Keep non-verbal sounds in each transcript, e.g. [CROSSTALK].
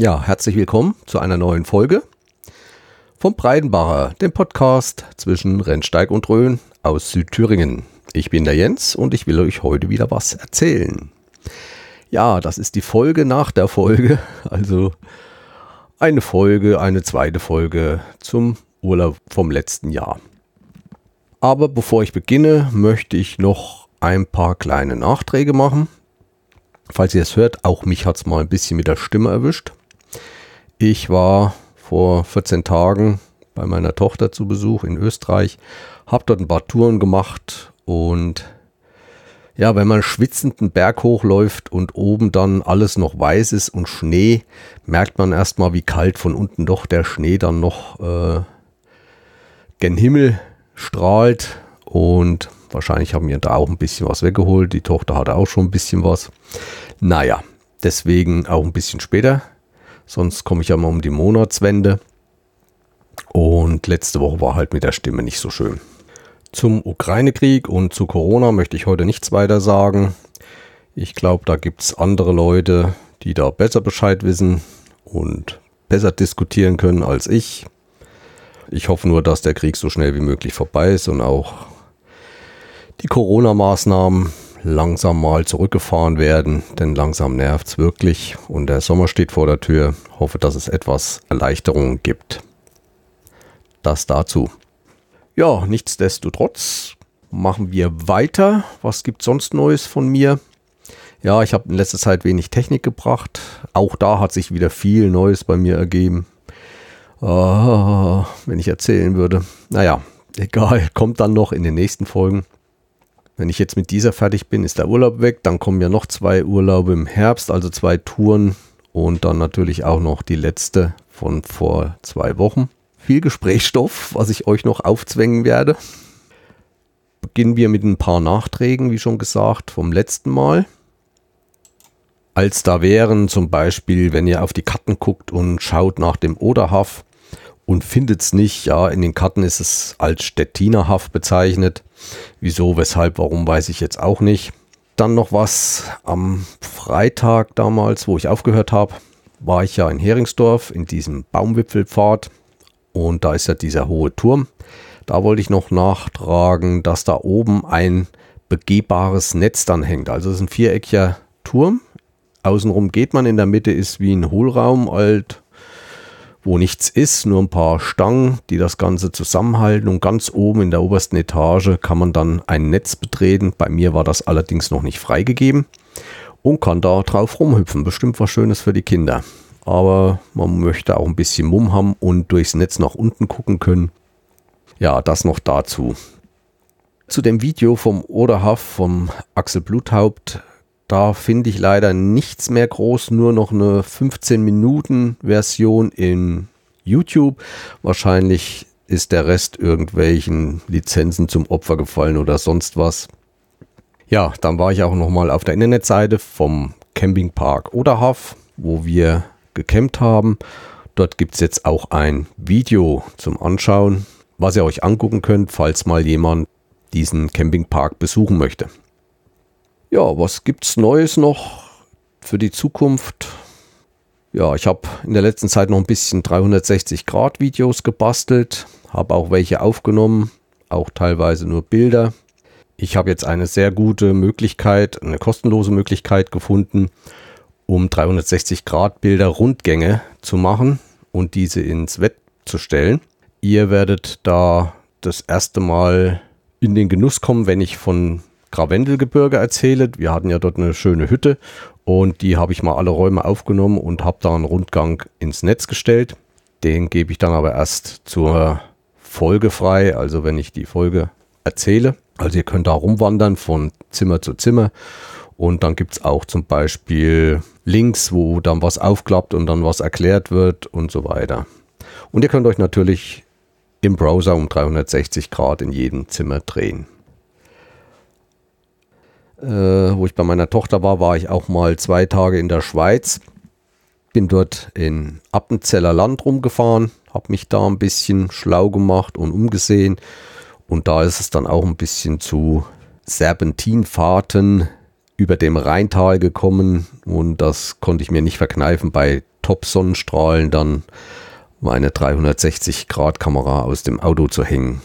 Ja, herzlich willkommen zu einer neuen Folge vom Breidenbacher, dem Podcast zwischen Rennsteig und Rhön aus Südthüringen. Ich bin der Jens und ich will euch heute wieder was erzählen. Ja, das ist die Folge nach der Folge, [LAUGHS] also eine Folge, eine zweite Folge zum Urlaub vom letzten Jahr. Aber bevor ich beginne, möchte ich noch ein paar kleine Nachträge machen. Falls ihr es hört, auch mich hat es mal ein bisschen mit der Stimme erwischt. Ich war vor 14 Tagen bei meiner Tochter zu Besuch in Österreich, habe dort ein paar Touren gemacht und ja, wenn man schwitzend einen Berg hochläuft und oben dann alles noch weiß ist und Schnee, merkt man erstmal, wie kalt von unten doch der Schnee dann noch äh, gen Himmel strahlt und wahrscheinlich haben wir da auch ein bisschen was weggeholt. Die Tochter hatte auch schon ein bisschen was. Naja, deswegen auch ein bisschen später Sonst komme ich ja mal um die Monatswende. Und letzte Woche war halt mit der Stimme nicht so schön. Zum Ukraine-Krieg und zu Corona möchte ich heute nichts weiter sagen. Ich glaube, da gibt es andere Leute, die da besser Bescheid wissen und besser diskutieren können als ich. Ich hoffe nur, dass der Krieg so schnell wie möglich vorbei ist und auch die Corona-Maßnahmen langsam mal zurückgefahren werden, denn langsam nervt es wirklich und der Sommer steht vor der Tür. Hoffe, dass es etwas Erleichterung gibt. Das dazu. Ja, nichtsdestotrotz machen wir weiter. Was gibt sonst Neues von mir? Ja, ich habe in letzter Zeit wenig Technik gebracht. Auch da hat sich wieder viel Neues bei mir ergeben. Ah, wenn ich erzählen würde. Naja, egal, [LAUGHS] kommt dann noch in den nächsten Folgen. Wenn ich jetzt mit dieser fertig bin, ist der Urlaub weg. Dann kommen ja noch zwei Urlaube im Herbst, also zwei Touren und dann natürlich auch noch die letzte von vor zwei Wochen. Viel Gesprächsstoff, was ich euch noch aufzwängen werde. Beginnen wir mit ein paar Nachträgen, wie schon gesagt, vom letzten Mal. Als da wären zum Beispiel, wenn ihr auf die Karten guckt und schaut nach dem Oderhaff, und findet es nicht. Ja, in den Karten ist es als Stettinerhaft bezeichnet. Wieso, weshalb, warum, weiß ich jetzt auch nicht. Dann noch was am Freitag damals, wo ich aufgehört habe, war ich ja in Heringsdorf in diesem Baumwipfelpfad und da ist ja dieser hohe Turm. Da wollte ich noch nachtragen, dass da oben ein begehbares Netz dann hängt. Also es ist ein viereckiger Turm. Außenrum geht man, in der Mitte ist wie ein Hohlraum, alt wo nichts ist, nur ein paar Stangen, die das Ganze zusammenhalten und ganz oben in der obersten Etage kann man dann ein Netz betreten. Bei mir war das allerdings noch nicht freigegeben und kann da drauf rumhüpfen. Bestimmt was Schönes für die Kinder. Aber man möchte auch ein bisschen Mumm haben und durchs Netz nach unten gucken können. Ja, das noch dazu. Zu dem Video vom Oderhaff vom Axel Bluthaupt da finde ich leider nichts mehr groß, nur noch eine 15 Minuten Version in YouTube. Wahrscheinlich ist der Rest irgendwelchen Lizenzen zum Opfer gefallen oder sonst was. Ja, dann war ich auch noch mal auf der Internetseite vom Campingpark Oderhof, wo wir gecampt haben. Dort gibt es jetzt auch ein Video zum Anschauen, was ihr euch angucken könnt, falls mal jemand diesen Campingpark besuchen möchte. Ja, was gibt's Neues noch für die Zukunft? Ja, ich habe in der letzten Zeit noch ein bisschen 360 Grad Videos gebastelt, habe auch welche aufgenommen, auch teilweise nur Bilder. Ich habe jetzt eine sehr gute Möglichkeit, eine kostenlose Möglichkeit gefunden, um 360 Grad Bilder Rundgänge zu machen und diese ins Web zu stellen. Ihr werdet da das erste Mal in den Genuss kommen, wenn ich von Gravendelgebirge erzähle. Wir hatten ja dort eine schöne Hütte und die habe ich mal alle Räume aufgenommen und habe da einen Rundgang ins Netz gestellt. Den gebe ich dann aber erst zur Folge frei, also wenn ich die Folge erzähle. Also ihr könnt da rumwandern von Zimmer zu Zimmer und dann gibt es auch zum Beispiel Links, wo dann was aufklappt und dann was erklärt wird und so weiter. Und ihr könnt euch natürlich im Browser um 360 Grad in jedem Zimmer drehen äh, wo ich bei meiner Tochter war, war ich auch mal zwei Tage in der Schweiz. Bin dort in Appenzeller Land rumgefahren, habe mich da ein bisschen schlau gemacht und umgesehen. Und da ist es dann auch ein bisschen zu Serpentinfahrten über dem Rheintal gekommen. Und das konnte ich mir nicht verkneifen, bei Top-Sonnenstrahlen dann meine 360-Grad-Kamera aus dem Auto zu hängen.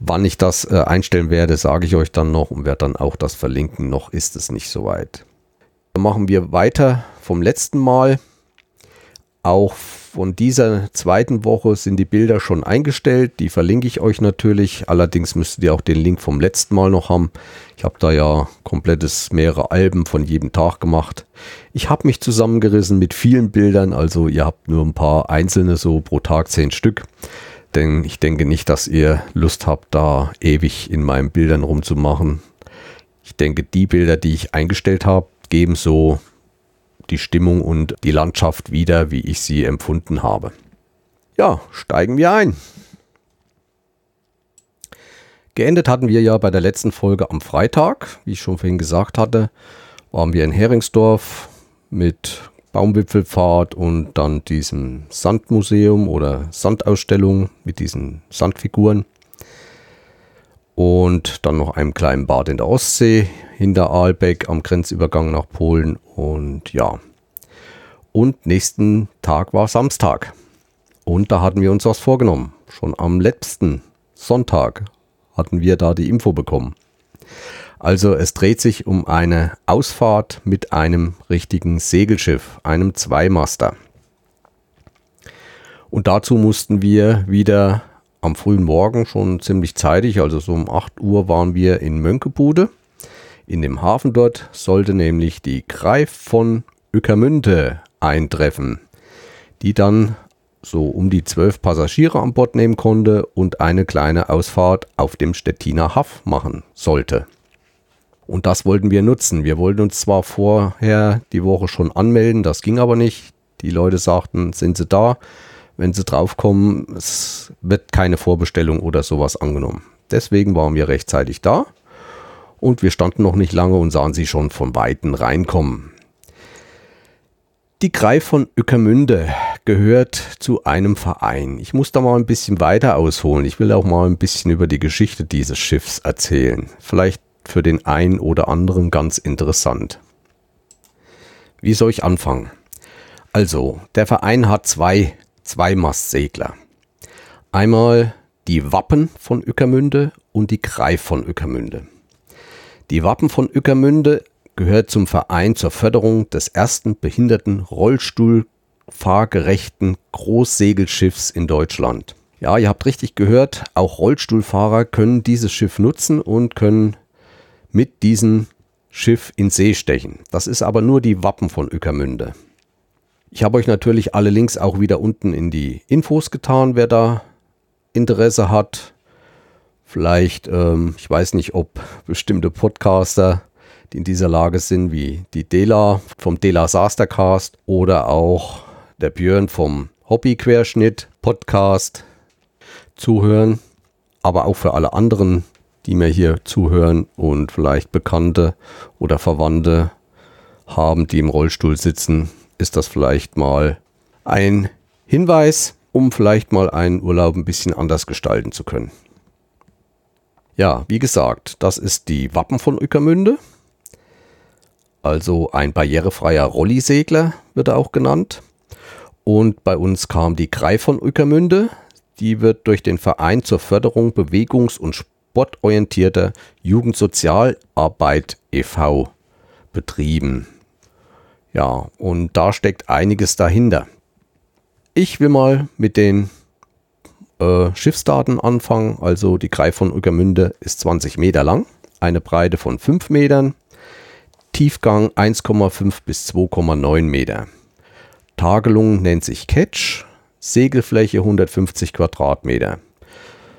Wann ich das äh, einstellen werde, sage ich euch dann noch und werde dann auch das verlinken. Noch ist es nicht soweit. Dann machen wir weiter vom letzten Mal. Auch von dieser zweiten Woche sind die Bilder schon eingestellt. Die verlinke ich euch natürlich. Allerdings müsstet ihr auch den Link vom letzten Mal noch haben. Ich habe da ja komplettes mehrere Alben von jedem Tag gemacht. Ich habe mich zusammengerissen mit vielen Bildern. Also ihr habt nur ein paar einzelne so pro Tag zehn Stück. Denn ich denke nicht, dass ihr Lust habt, da ewig in meinen Bildern rumzumachen. Ich denke, die Bilder, die ich eingestellt habe, geben so die Stimmung und die Landschaft wieder, wie ich sie empfunden habe. Ja, steigen wir ein. Geendet hatten wir ja bei der letzten Folge am Freitag, wie ich schon vorhin gesagt hatte, waren wir in Heringsdorf mit Baumwipfelpfad und dann diesem Sandmuseum oder Sandausstellung mit diesen Sandfiguren. Und dann noch einem kleinen Bad in der Ostsee hinter Aalbeck am Grenzübergang nach Polen. Und ja. Und nächsten Tag war Samstag. Und da hatten wir uns was vorgenommen. Schon am letzten Sonntag hatten wir da die Info bekommen. Also es dreht sich um eine Ausfahrt mit einem richtigen Segelschiff, einem Zweimaster. Und dazu mussten wir wieder am frühen Morgen schon ziemlich zeitig, also so um 8 Uhr waren wir in Mönkebude. In dem Hafen dort sollte nämlich die Greif von Ueckermünde eintreffen, die dann so um die zwölf Passagiere an Bord nehmen konnte und eine kleine Ausfahrt auf dem Stettiner Haff machen sollte. Und das wollten wir nutzen. Wir wollten uns zwar vorher die Woche schon anmelden, das ging aber nicht. Die Leute sagten, sind sie da? wenn sie draufkommen, es wird keine Vorbestellung oder sowas angenommen. Deswegen waren wir rechtzeitig da und wir standen noch nicht lange und sahen sie schon von Weitem reinkommen. Die Greif von Ückermünde gehört zu einem Verein. Ich muss da mal ein bisschen weiter ausholen. Ich will auch mal ein bisschen über die Geschichte dieses Schiffs erzählen. Vielleicht für den einen oder anderen ganz interessant. Wie soll ich anfangen? Also, der Verein hat zwei Zweimastsegler. Einmal die Wappen von Ückermünde und die Greif von Ückermünde. Die Wappen von Ückermünde gehört zum Verein zur Förderung des ersten behinderten Rollstuhlfahrgerechten Großsegelschiffs in Deutschland. Ja, ihr habt richtig gehört, auch Rollstuhlfahrer können dieses Schiff nutzen und können mit diesem Schiff in See stechen. Das ist aber nur die Wappen von Ückermünde. Ich habe euch natürlich alle Links auch wieder unten in die Infos getan, wer da Interesse hat. Vielleicht, ähm, ich weiß nicht, ob bestimmte Podcaster, die in dieser Lage sind, wie die Dela vom Dela Sastercast oder auch der Björn vom Hobbyquerschnitt Podcast zuhören. Aber auch für alle anderen, die mir hier zuhören und vielleicht Bekannte oder Verwandte haben, die im Rollstuhl sitzen, ist das vielleicht mal ein Hinweis, um vielleicht mal einen Urlaub ein bisschen anders gestalten zu können. Ja, wie gesagt, das ist die Wappen von Ueckermünde. Also ein barrierefreier Rollisegler wird er auch genannt. Und bei uns kam die Greif von Ueckermünde. Die wird durch den Verein zur Förderung bewegungs- und sportorientierter Jugendsozialarbeit e.V. betrieben. Ja, und da steckt einiges dahinter. Ich will mal mit den äh, Schiffsdaten anfangen. Also die Greif von Ueckermünde ist 20 Meter lang, eine Breite von 5 Metern, Tiefgang 1,5 bis 2,9 Meter. Tagelung nennt sich Catch, Segelfläche 150 Quadratmeter.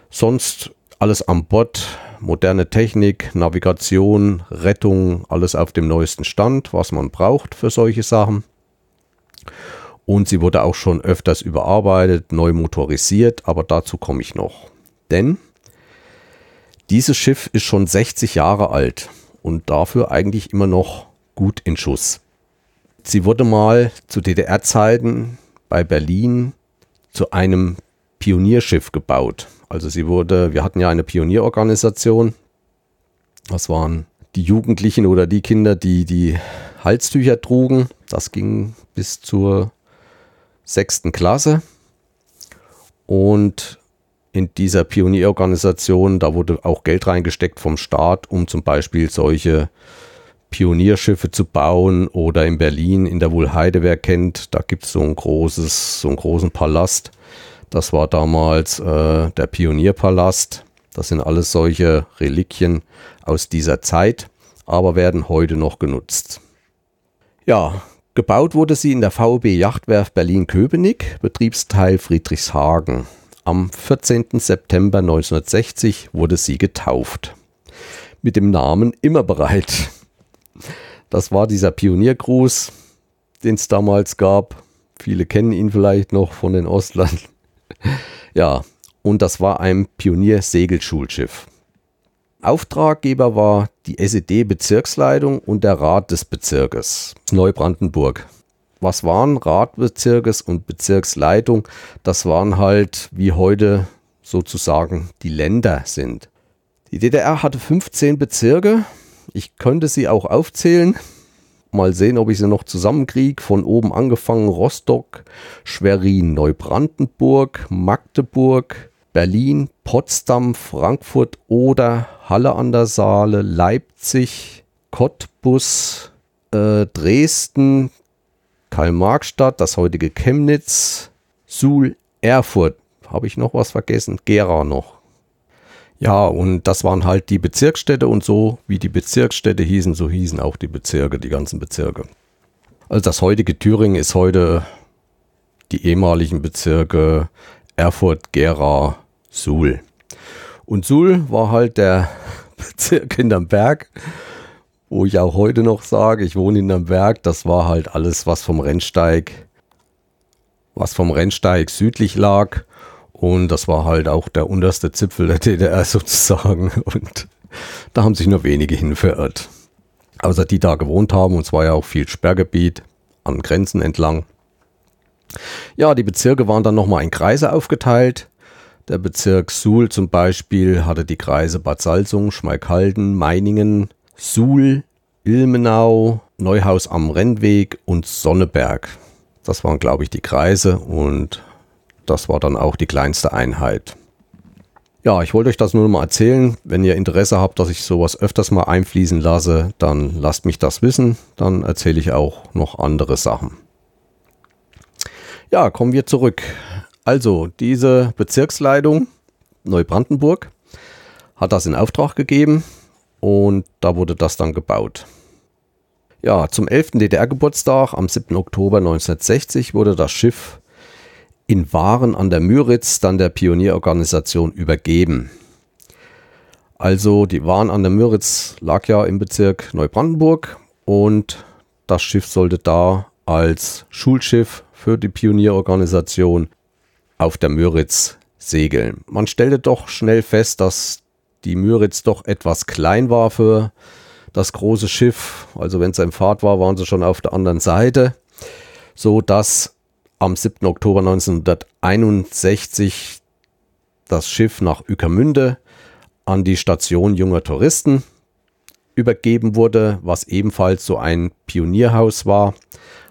Sonst alles an Bord moderne Technik, Navigation, Rettung, alles auf dem neuesten Stand, was man braucht für solche Sachen. Und sie wurde auch schon öfters überarbeitet, neu motorisiert, aber dazu komme ich noch. Denn dieses Schiff ist schon 60 Jahre alt und dafür eigentlich immer noch gut in Schuss. Sie wurde mal zu DDR-Zeiten bei Berlin zu einem Pionierschiff gebaut. Also sie wurde, wir hatten ja eine Pionierorganisation. Das waren die Jugendlichen oder die Kinder, die die Halstücher trugen. Das ging bis zur sechsten Klasse. Und in dieser Pionierorganisation, da wurde auch Geld reingesteckt vom Staat, um zum Beispiel solche Pionierschiffe zu bauen oder in Berlin in der Wohlheide, wer kennt, da gibt es so ein großes, so einen großen Palast. Das war damals äh, der Pionierpalast. Das sind alles solche Reliquien aus dieser Zeit, aber werden heute noch genutzt. Ja, gebaut wurde sie in der VB Yachtwerft Berlin-Köpenick, Betriebsteil Friedrichshagen. Am 14. September 1960 wurde sie getauft. Mit dem Namen Immer bereit. Das war dieser Pioniergruß, den es damals gab. Viele kennen ihn vielleicht noch von den Ostlern. Ja, und das war ein Pionier-Segelschulschiff. Auftraggeber war die SED-Bezirksleitung und der Rat des Bezirkes Neubrandenburg. Was waren Ratbezirkes und Bezirksleitung? Das waren halt wie heute sozusagen die Länder sind. Die DDR hatte 15 Bezirke ich könnte sie auch aufzählen. Mal sehen, ob ich sie noch zusammenkriege. Von oben angefangen Rostock, Schwerin, Neubrandenburg, Magdeburg, Berlin, Potsdam, Frankfurt Oder, Halle an der Saale, Leipzig, Cottbus, äh, Dresden, Karl-Marx-Stadt, das heutige Chemnitz, Suhl, Erfurt. Habe ich noch was vergessen? Gera noch. Ja, und das waren halt die Bezirksstädte und so, wie die Bezirksstädte hießen, so hießen auch die Bezirke, die ganzen Bezirke. Also das heutige Thüringen ist heute die ehemaligen Bezirke Erfurt, Gera, Suhl. Und Suhl war halt der [LAUGHS] Bezirk hinterm Berg, wo ich auch heute noch sage, ich wohne hinterm Berg. Das war halt alles, was vom Rennsteig, was vom Rennsteig südlich lag. Und das war halt auch der unterste Zipfel der DDR [LAUGHS] sozusagen. Und da haben sich nur wenige hin verirrt. Außer die da gewohnt haben. Und es war ja auch viel Sperrgebiet an Grenzen entlang. Ja, die Bezirke waren dann nochmal in Kreise aufgeteilt. Der Bezirk Suhl zum Beispiel hatte die Kreise Bad Salzung, Schmalkalden, Meiningen, Suhl, Ilmenau, Neuhaus am Rennweg und Sonneberg. Das waren, glaube ich, die Kreise und das war dann auch die kleinste Einheit. Ja, ich wollte euch das nur noch mal erzählen. Wenn ihr Interesse habt, dass ich sowas öfters mal einfließen lasse, dann lasst mich das wissen. Dann erzähle ich auch noch andere Sachen. Ja, kommen wir zurück. Also, diese Bezirksleitung Neubrandenburg hat das in Auftrag gegeben und da wurde das dann gebaut. Ja, zum 11. DDR-Geburtstag am 7. Oktober 1960 wurde das Schiff in Waren an der Müritz dann der Pionierorganisation übergeben. Also die Waren an der Müritz lag ja im Bezirk Neubrandenburg und das Schiff sollte da als Schulschiff für die Pionierorganisation auf der Müritz segeln. Man stellte doch schnell fest, dass die Müritz doch etwas klein war für das große Schiff. Also wenn es in Fahrt war, waren sie schon auf der anderen Seite, so dass am 7. Oktober 1961 das Schiff nach Ueckermünde an die Station junger Touristen übergeben wurde, was ebenfalls so ein Pionierhaus war.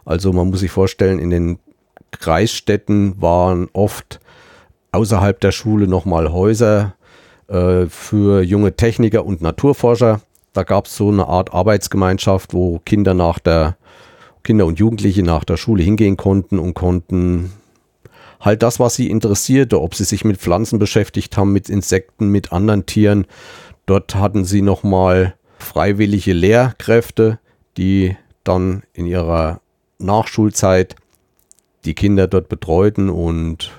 Also man muss sich vorstellen, in den Kreisstädten waren oft außerhalb der Schule nochmal Häuser äh, für junge Techniker und Naturforscher. Da gab es so eine Art Arbeitsgemeinschaft, wo Kinder nach der Kinder und Jugendliche nach der Schule hingehen konnten und konnten halt das, was sie interessierte, ob sie sich mit Pflanzen beschäftigt haben, mit Insekten, mit anderen Tieren. Dort hatten sie nochmal freiwillige Lehrkräfte, die dann in ihrer Nachschulzeit die Kinder dort betreuten und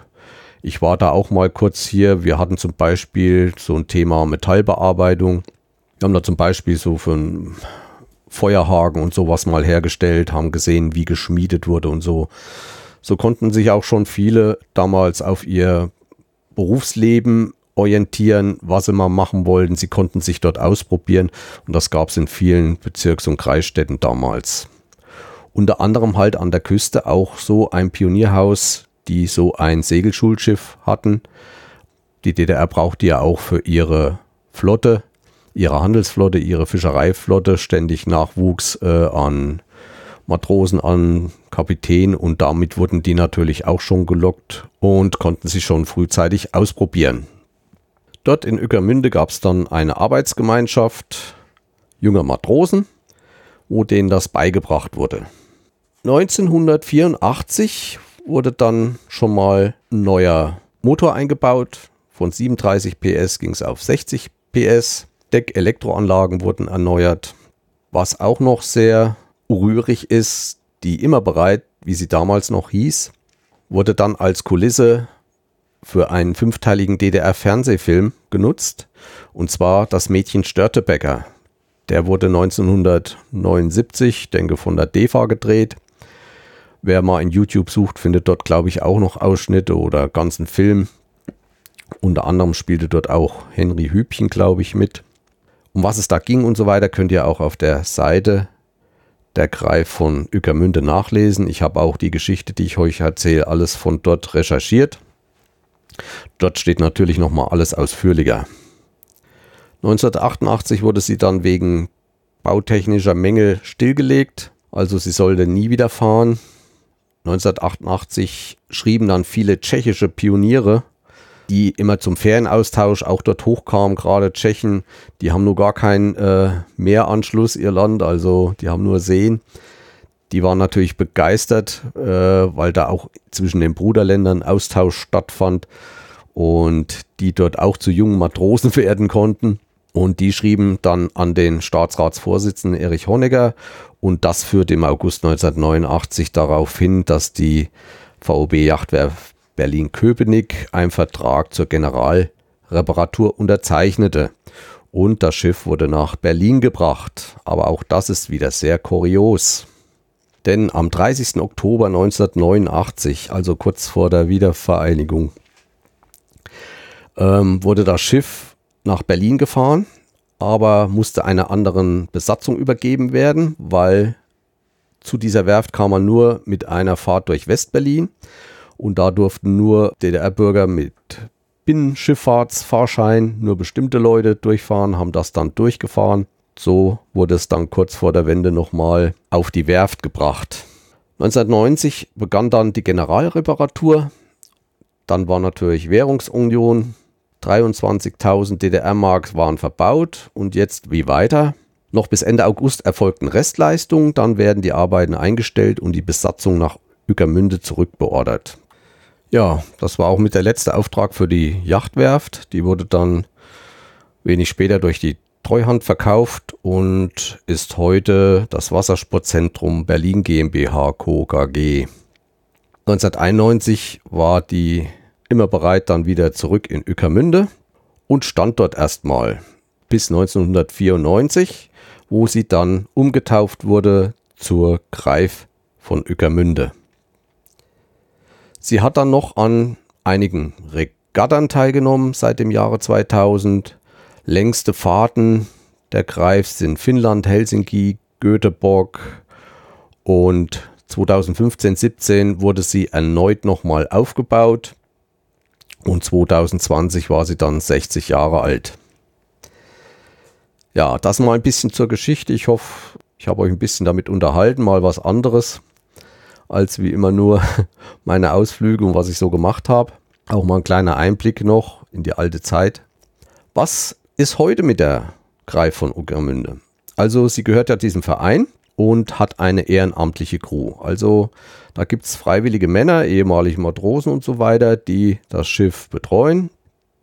ich war da auch mal kurz hier. Wir hatten zum Beispiel so ein Thema Metallbearbeitung. Wir haben da zum Beispiel so für ein Feuerhaken und sowas mal hergestellt, haben gesehen, wie geschmiedet wurde und so. So konnten sich auch schon viele damals auf ihr Berufsleben orientieren, was sie mal machen wollten. Sie konnten sich dort ausprobieren und das gab es in vielen Bezirks- und Kreisstädten damals. Unter anderem halt an der Küste auch so ein Pionierhaus, die so ein Segelschulschiff hatten. Die DDR brauchte ja auch für ihre Flotte ihre Handelsflotte, ihre Fischereiflotte ständig Nachwuchs äh, an Matrosen an Kapitän und damit wurden die natürlich auch schon gelockt und konnten sich schon frühzeitig ausprobieren. Dort in Ueckermünde gab es dann eine Arbeitsgemeinschaft junger Matrosen, wo denen das beigebracht wurde. 1984 wurde dann schon mal ein neuer Motor eingebaut. Von 37 PS ging es auf 60 PS. Deckelektroanlagen wurden erneuert. Was auch noch sehr rührig ist, die immer bereit, wie sie damals noch hieß, wurde dann als Kulisse für einen fünfteiligen DDR-Fernsehfilm genutzt. Und zwar Das Mädchen Störtebecker. Der wurde 1979, denke von der DEFA gedreht Wer mal in YouTube sucht, findet dort, glaube ich, auch noch Ausschnitte oder ganzen Film. Unter anderem spielte dort auch Henry Hübchen, glaube ich, mit. Um was es da ging und so weiter, könnt ihr auch auf der Seite der Greif von Ückermünde nachlesen. Ich habe auch die Geschichte, die ich euch erzähle, alles von dort recherchiert. Dort steht natürlich nochmal alles ausführlicher. 1988 wurde sie dann wegen bautechnischer Mängel stillgelegt, also sie sollte nie wieder fahren. 1988 schrieben dann viele tschechische Pioniere, die immer zum Ferienaustausch auch dort hochkamen, gerade Tschechen, die haben nur gar keinen äh, Meeranschluss, ihr Land, also die haben nur Seen. Die waren natürlich begeistert, äh, weil da auch zwischen den Bruderländern Austausch stattfand und die dort auch zu jungen Matrosen [LAUGHS] werden konnten. Und die schrieben dann an den Staatsratsvorsitzenden Erich Honecker und das führte im August 1989 darauf hin, dass die VOB Yachtwerft Berlin-Köpenick einen Vertrag zur Generalreparatur unterzeichnete. Und das Schiff wurde nach Berlin gebracht. Aber auch das ist wieder sehr kurios. Denn am 30. Oktober 1989, also kurz vor der Wiedervereinigung, ähm, wurde das Schiff nach Berlin gefahren aber musste einer anderen Besatzung übergeben werden, weil zu dieser Werft kam man nur mit einer Fahrt durch Westberlin und da durften nur DDR-Bürger mit Binnenschifffahrtsfahrschein, nur bestimmte Leute durchfahren, haben das dann durchgefahren. So wurde es dann kurz vor der Wende nochmal auf die Werft gebracht. 1990 begann dann die Generalreparatur. Dann war natürlich Währungsunion, 23.000 DDR-Mark waren verbaut und jetzt wie weiter? Noch bis Ende August erfolgten Restleistungen, dann werden die Arbeiten eingestellt und die Besatzung nach Ückermünde zurückbeordert. Ja, das war auch mit der letzte Auftrag für die Yachtwerft. Die wurde dann wenig später durch die Treuhand verkauft und ist heute das Wassersportzentrum Berlin GmbH Co. KG. 1991 war die immer bereit dann wieder zurück in Ückermünde und stand dort erstmal bis 1994, wo sie dann umgetauft wurde zur Greif von Ückermünde. Sie hat dann noch an einigen Regattern teilgenommen seit dem Jahre 2000. Längste Fahrten der Greif sind Finnland, Helsinki, Göteborg und 2015-17 wurde sie erneut nochmal aufgebaut und 2020 war sie dann 60 Jahre alt. Ja, das mal ein bisschen zur Geschichte. Ich hoffe, ich habe euch ein bisschen damit unterhalten, mal was anderes als wie immer nur [LAUGHS] meine Ausflüge und was ich so gemacht habe. Auch mal ein kleiner Einblick noch in die alte Zeit. Was ist heute mit der Greif von Uckermünde? Also sie gehört ja diesem Verein und hat eine ehrenamtliche Crew. Also da gibt es freiwillige Männer, ehemalige Matrosen und so weiter, die das Schiff betreuen.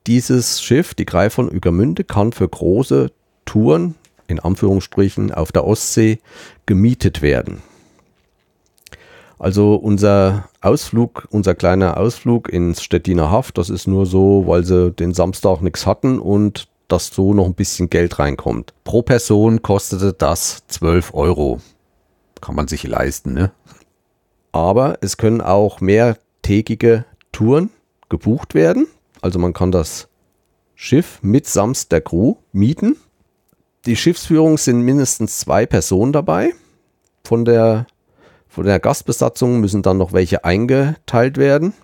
Dieses Schiff, die Greif von Uegermünde, kann für große Touren, in Anführungsstrichen, auf der Ostsee gemietet werden. Also unser Ausflug, unser kleiner Ausflug ins Stettiner Haft, das ist nur so, weil sie den Samstag nichts hatten und dass so noch ein bisschen Geld reinkommt. Pro Person kostete das 12 Euro. Kann man sich leisten, ne? Aber es können auch mehrtägige Touren gebucht werden. Also man kann das Schiff mitsamt der Crew mieten. Die Schiffsführung sind mindestens zwei Personen dabei. Von der, von der Gastbesatzung müssen dann noch welche eingeteilt werden.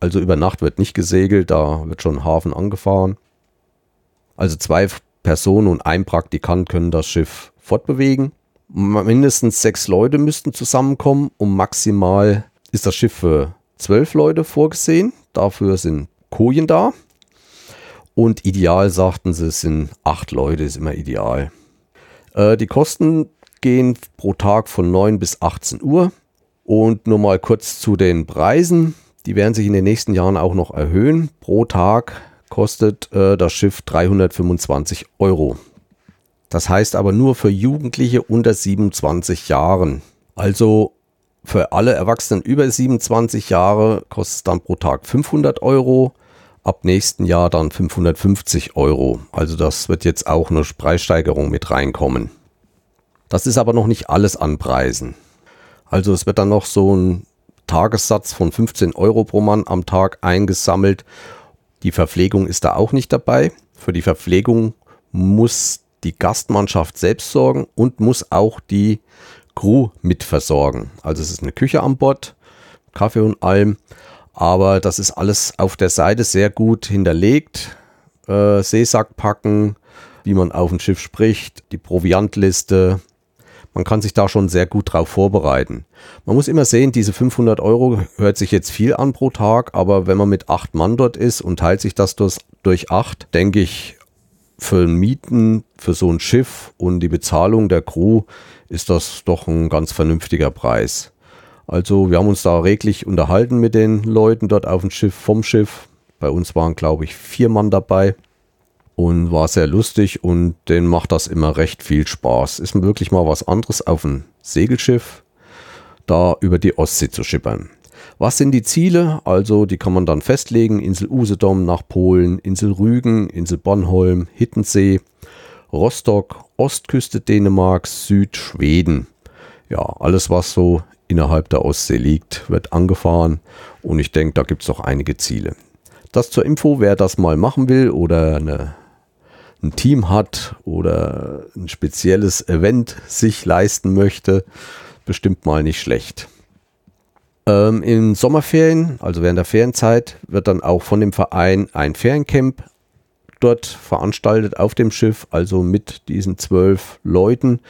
Also über Nacht wird nicht gesegelt, da wird schon Hafen angefahren. Also zwei Personen und ein Praktikant können das Schiff fortbewegen. Mindestens sechs Leute müssten zusammenkommen und maximal ist das Schiff für zwölf Leute vorgesehen. Dafür sind Kojen da. Und ideal sagten sie, sind acht Leute, ist immer ideal. Äh, die Kosten gehen pro Tag von 9 bis 18 Uhr. Und nur mal kurz zu den Preisen. Die werden sich in den nächsten Jahren auch noch erhöhen. Pro Tag kostet äh, das Schiff 325 Euro. Das heißt aber nur für Jugendliche unter 27 Jahren. Also für alle Erwachsenen über 27 Jahre kostet es dann pro Tag 500 Euro. Ab nächsten Jahr dann 550 Euro. Also das wird jetzt auch eine Preissteigerung mit reinkommen. Das ist aber noch nicht alles an Preisen. Also es wird dann noch so ein Tagessatz von 15 Euro pro Mann am Tag eingesammelt. Die Verpflegung ist da auch nicht dabei. Für die Verpflegung muss die Gastmannschaft selbst sorgen und muss auch die Crew mit versorgen. Also es ist eine Küche an Bord, Kaffee und allem. Aber das ist alles auf der Seite sehr gut hinterlegt. Äh, Seesack packen, wie man auf dem Schiff spricht, die Proviantliste, man kann sich da schon sehr gut drauf vorbereiten. Man muss immer sehen, diese 500 Euro hört sich jetzt viel an pro Tag, aber wenn man mit acht Mann dort ist und teilt sich das durch, durch acht, denke ich, für Mieten, für so ein Schiff und die Bezahlung der Crew ist das doch ein ganz vernünftiger Preis. Also wir haben uns da reglich unterhalten mit den Leuten dort auf dem Schiff, vom Schiff. Bei uns waren, glaube ich, vier Mann dabei und war sehr lustig und denen macht das immer recht viel Spaß. Ist wirklich mal was anderes auf ein Segelschiff da über die Ostsee zu schippern. Was sind die Ziele? Also die kann man dann festlegen. Insel Usedom nach Polen, Insel Rügen, Insel Bornholm, Hittensee, Rostock, Ostküste Dänemarks, Südschweden. Ja, alles was so innerhalb der Ostsee liegt, wird angefahren und ich denke, da gibt es auch einige Ziele. Das zur Info, wer das mal machen will oder eine ein Team hat oder ein spezielles Event sich leisten möchte, bestimmt mal nicht schlecht. Ähm, in Sommerferien, also während der Ferienzeit, wird dann auch von dem Verein ein Feriencamp dort veranstaltet auf dem Schiff, also mit diesen zwölf Leuten,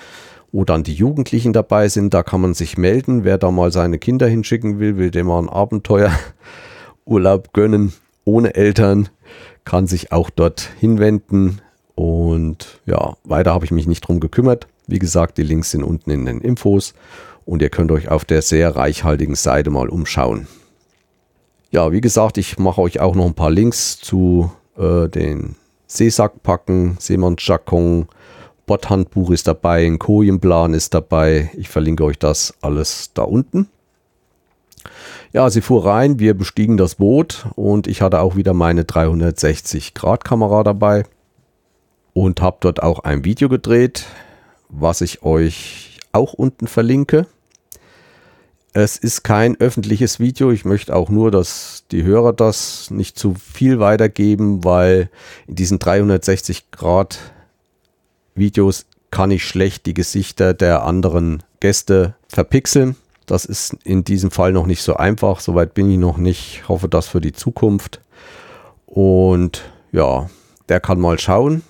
wo dann die Jugendlichen dabei sind. Da kann man sich melden, wer da mal seine Kinder hinschicken will, will dem mal ein Abenteuerurlaub gönnen, ohne Eltern, kann sich auch dort hinwenden. Und ja, weiter habe ich mich nicht drum gekümmert. Wie gesagt, die Links sind unten in den Infos und ihr könnt euch auf der sehr reichhaltigen Seite mal umschauen. Ja, wie gesagt, ich mache euch auch noch ein paar Links zu äh, den Seesackpacken, Seemannsjakon, Bordhandbuch ist dabei, ein Kojenplan ist dabei. Ich verlinke euch das alles da unten. Ja, sie fuhr rein, wir bestiegen das Boot und ich hatte auch wieder meine 360 Grad Kamera dabei und habe dort auch ein Video gedreht, was ich euch auch unten verlinke. Es ist kein öffentliches Video. Ich möchte auch nur, dass die Hörer das nicht zu viel weitergeben, weil in diesen 360 Grad Videos kann ich schlecht die Gesichter der anderen Gäste verpixeln. Das ist in diesem Fall noch nicht so einfach. Soweit bin ich noch nicht. Ich hoffe das für die Zukunft. Und ja, der kann mal schauen.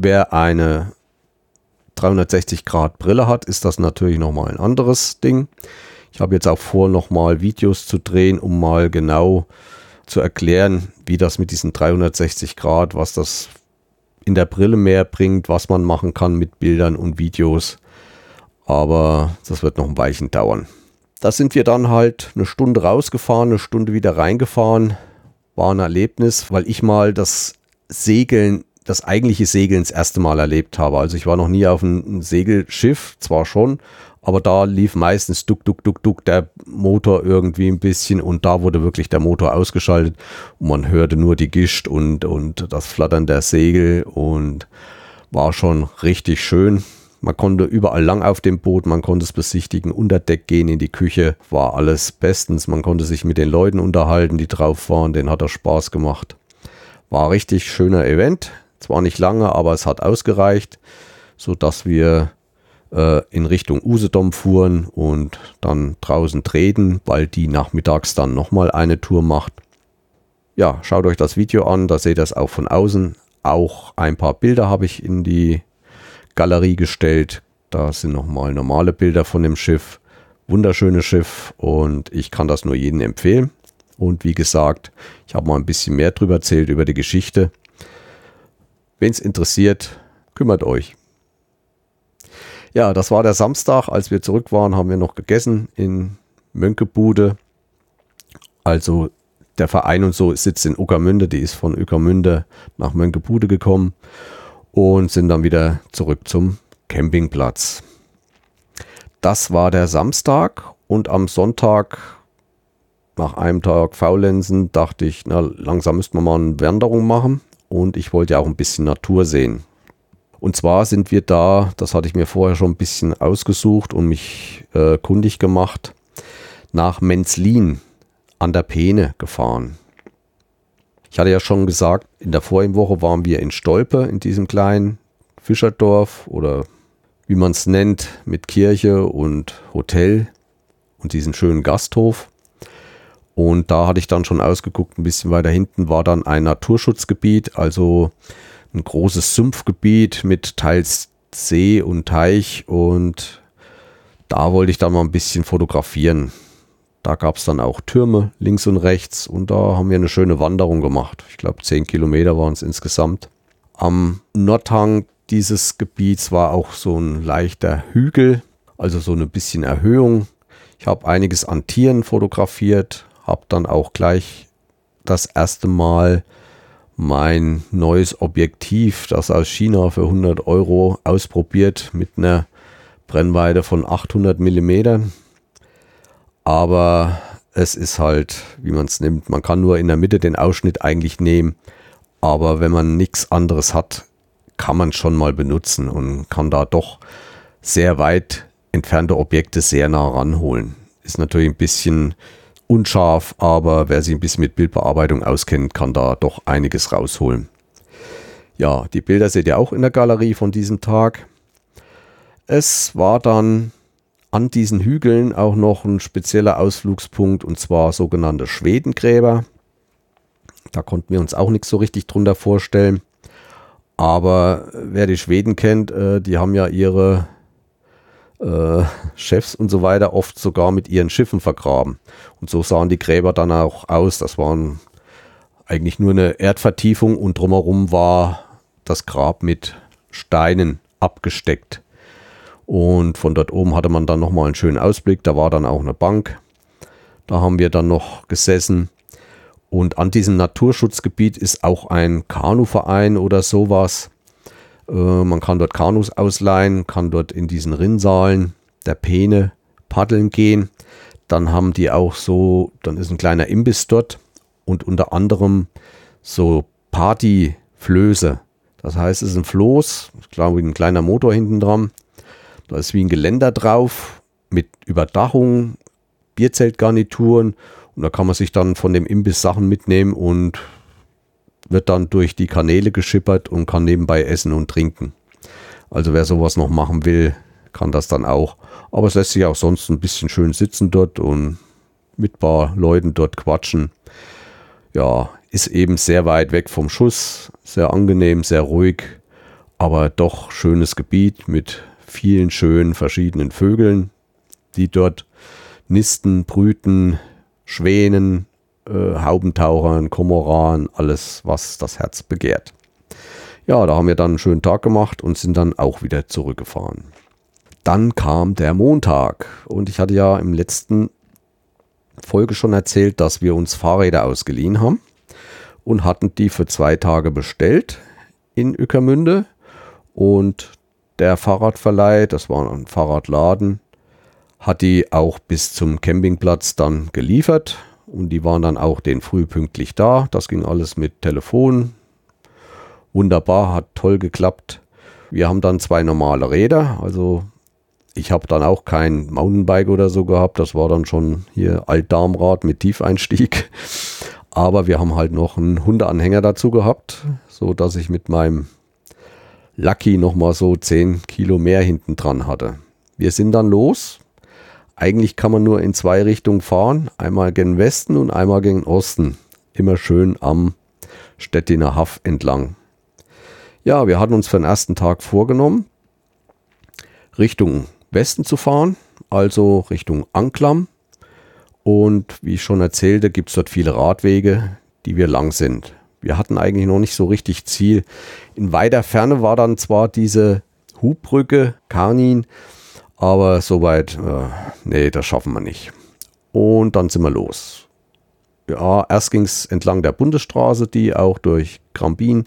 Wer eine 360 Grad Brille hat, ist das natürlich nochmal ein anderes Ding. Ich habe jetzt auch vor, nochmal Videos zu drehen, um mal genau zu erklären, wie das mit diesen 360 Grad, was das in der Brille mehr bringt, was man machen kann mit Bildern und Videos. Aber das wird noch ein Weilchen dauern. Da sind wir dann halt eine Stunde rausgefahren, eine Stunde wieder reingefahren. War ein Erlebnis, weil ich mal das Segeln das eigentliche Segeln das erste Mal erlebt habe. Also ich war noch nie auf einem Segelschiff, zwar schon, aber da lief meistens duck, duck, duck, duck der Motor irgendwie ein bisschen und da wurde wirklich der Motor ausgeschaltet und man hörte nur die Gischt und, und das Flattern der Segel und war schon richtig schön. Man konnte überall lang auf dem Boot, man konnte es besichtigen, unter Deck gehen in die Küche, war alles bestens. Man konnte sich mit den Leuten unterhalten, die drauf waren, denen hat er Spaß gemacht. War richtig schöner Event. Zwar nicht lange, aber es hat ausgereicht, sodass wir äh, in Richtung Usedom fuhren und dann draußen treten, weil die nachmittags dann nochmal eine Tour macht. Ja, schaut euch das Video an, da seht ihr es auch von außen. Auch ein paar Bilder habe ich in die Galerie gestellt. Da sind nochmal normale Bilder von dem Schiff. Wunderschönes Schiff und ich kann das nur jedem empfehlen. Und wie gesagt, ich habe mal ein bisschen mehr drüber erzählt, über die Geschichte. Wen es interessiert, kümmert euch. Ja, das war der Samstag. Als wir zurück waren, haben wir noch gegessen in Mönkebude. Also der Verein und so sitzt in Uckermünde. Die ist von Uckermünde nach Mönkebude gekommen und sind dann wieder zurück zum Campingplatz. Das war der Samstag und am Sonntag nach einem Tag Faulenzen dachte ich, na langsam müsste man mal eine Wanderung machen und ich wollte ja auch ein bisschen Natur sehen. Und zwar sind wir da, das hatte ich mir vorher schon ein bisschen ausgesucht und mich äh, kundig gemacht, nach Menzlin an der Peene gefahren. Ich hatte ja schon gesagt, in der vorigen Woche waren wir in Stolpe, in diesem kleinen Fischerdorf oder wie man es nennt, mit Kirche und Hotel und diesen schönen Gasthof. Und da hatte ich dann schon ausgeguckt, ein bisschen weiter hinten war dann ein Naturschutzgebiet, also ein großes Sumpfgebiet mit teils See und Teich und da wollte ich dann mal ein bisschen fotografieren. Da gab es dann auch Türme links und rechts und da haben wir eine schöne Wanderung gemacht. Ich glaube, 10 Kilometer waren es insgesamt. Am Nordhang dieses Gebiets war auch so ein leichter Hügel, also so ein bisschen Erhöhung. Ich habe einiges an Tieren fotografiert, habe dann auch gleich das erste Mal mein neues Objektiv, das aus China für 100 Euro ausprobiert mit einer Brennweite von 800 Millimetern. Aber es ist halt, wie man es nimmt. Man kann nur in der Mitte den Ausschnitt eigentlich nehmen. Aber wenn man nichts anderes hat, kann man schon mal benutzen und kann da doch sehr weit entfernte Objekte sehr nah ranholen. Ist natürlich ein bisschen unscharf, aber wer sich ein bisschen mit Bildbearbeitung auskennt, kann da doch einiges rausholen. Ja, die Bilder seht ihr auch in der Galerie von diesem Tag. Es war dann an diesen Hügeln auch noch ein spezieller Ausflugspunkt und zwar sogenannte Schwedengräber. Da konnten wir uns auch nichts so richtig drunter vorstellen. Aber wer die Schweden kennt, äh, die haben ja ihre äh, Chefs und so weiter oft sogar mit ihren Schiffen vergraben. Und so sahen die Gräber dann auch aus. Das waren eigentlich nur eine Erdvertiefung und drumherum war das Grab mit Steinen abgesteckt. Und von dort oben hatte man dann nochmal einen schönen Ausblick. Da war dann auch eine Bank. Da haben wir dann noch gesessen. Und an diesem Naturschutzgebiet ist auch ein Kanuverein oder sowas. Äh, man kann dort Kanus ausleihen, kann dort in diesen Rinnsalen der Peene paddeln gehen. Dann haben die auch so, dann ist ein kleiner Imbiss dort und unter anderem so Partyflöße. Das heißt, es ist ein Floß, ich glaube, ein kleiner Motor hinten dran. Da ist wie ein Geländer drauf mit Überdachung, Bierzeltgarnituren und da kann man sich dann von dem Imbiss Sachen mitnehmen und wird dann durch die Kanäle geschippert und kann nebenbei essen und trinken. Also wer sowas noch machen will, kann das dann auch. Aber es lässt sich auch sonst ein bisschen schön sitzen dort und mit ein paar Leuten dort quatschen. Ja, ist eben sehr weit weg vom Schuss, sehr angenehm, sehr ruhig, aber doch schönes Gebiet mit vielen schönen verschiedenen Vögeln, die dort nisten, brüten, Schwänen, äh, Haubentauchern, Komoran, alles, was das Herz begehrt. Ja, da haben wir dann einen schönen Tag gemacht und sind dann auch wieder zurückgefahren. Dann kam der Montag und ich hatte ja im letzten Folge schon erzählt, dass wir uns Fahrräder ausgeliehen haben und hatten die für zwei Tage bestellt in Ückermünde und der Fahrradverleih, das war ein Fahrradladen, hat die auch bis zum Campingplatz dann geliefert und die waren dann auch den früh pünktlich da. Das ging alles mit Telefon. Wunderbar, hat toll geklappt. Wir haben dann zwei normale Räder. Also ich habe dann auch kein Mountainbike oder so gehabt. Das war dann schon hier Altdarmrad mit Tiefeinstieg. [LAUGHS] Aber wir haben halt noch einen Hundeanhänger dazu gehabt, so dass ich mit meinem Lucky nochmal so 10 Kilo mehr hinten dran hatte. Wir sind dann los eigentlich kann man nur in zwei Richtungen fahren, einmal gen Westen und einmal gen Osten. Immer schön am Stettiner Haff entlang. Ja, wir hatten uns für den ersten Tag vorgenommen, Richtung Westen zu fahren, also Richtung Anklam. Und wie ich schon erzählte, gibt es dort viele Radwege, die wir lang sind. Wir hatten eigentlich noch nicht so richtig Ziel. In weiter Ferne war dann zwar diese Hubbrücke Karnin, aber soweit, äh, nee, das schaffen wir nicht. Und dann sind wir los. Ja, erst ging es entlang der Bundesstraße, die auch durch Grambin